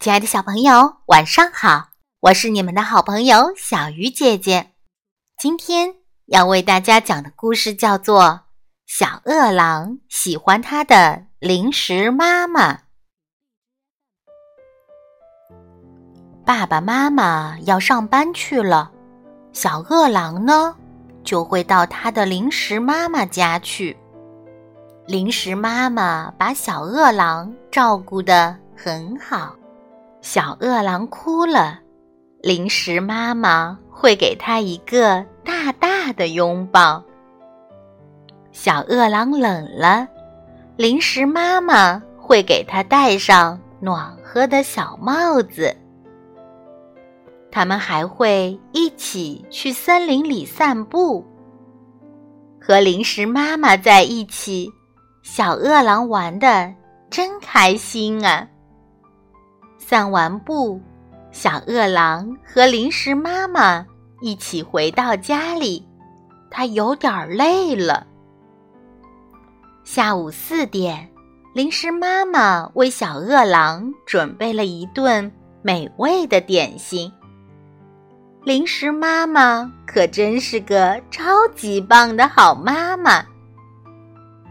亲爱的小朋友，晚上好！我是你们的好朋友小鱼姐姐。今天要为大家讲的故事叫做《小饿狼喜欢他的零食妈妈》。爸爸妈妈要上班去了，小饿狼呢就会到他的零食妈妈家去。零食妈妈把小饿狼照顾得很好。小饿狼哭了，零食妈妈会给他一个大大的拥抱。小饿狼冷了，零食妈妈会给他戴上暖和的小帽子。他们还会一起去森林里散步。和零食妈妈在一起，小饿狼玩的真开心啊！散完步，小饿狼和零食妈妈一起回到家里，他有点累了。下午四点，零食妈妈为小饿狼准备了一顿美味的点心。零食妈妈可真是个超级棒的好妈妈，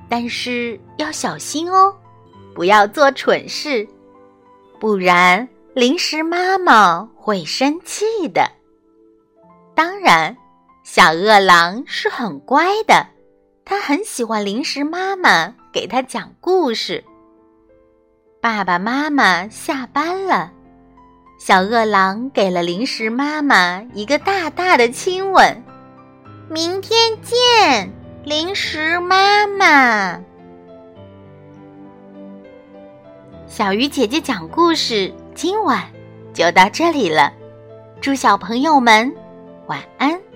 但是要小心哦，不要做蠢事。不然，零食妈妈会生气的。当然，小饿狼是很乖的，他很喜欢零食妈妈给他讲故事。爸爸妈妈下班了，小饿狼给了零食妈妈一个大大的亲吻。明天见，零食妈妈。小鱼姐姐讲故事，今晚就到这里了。祝小朋友们晚安。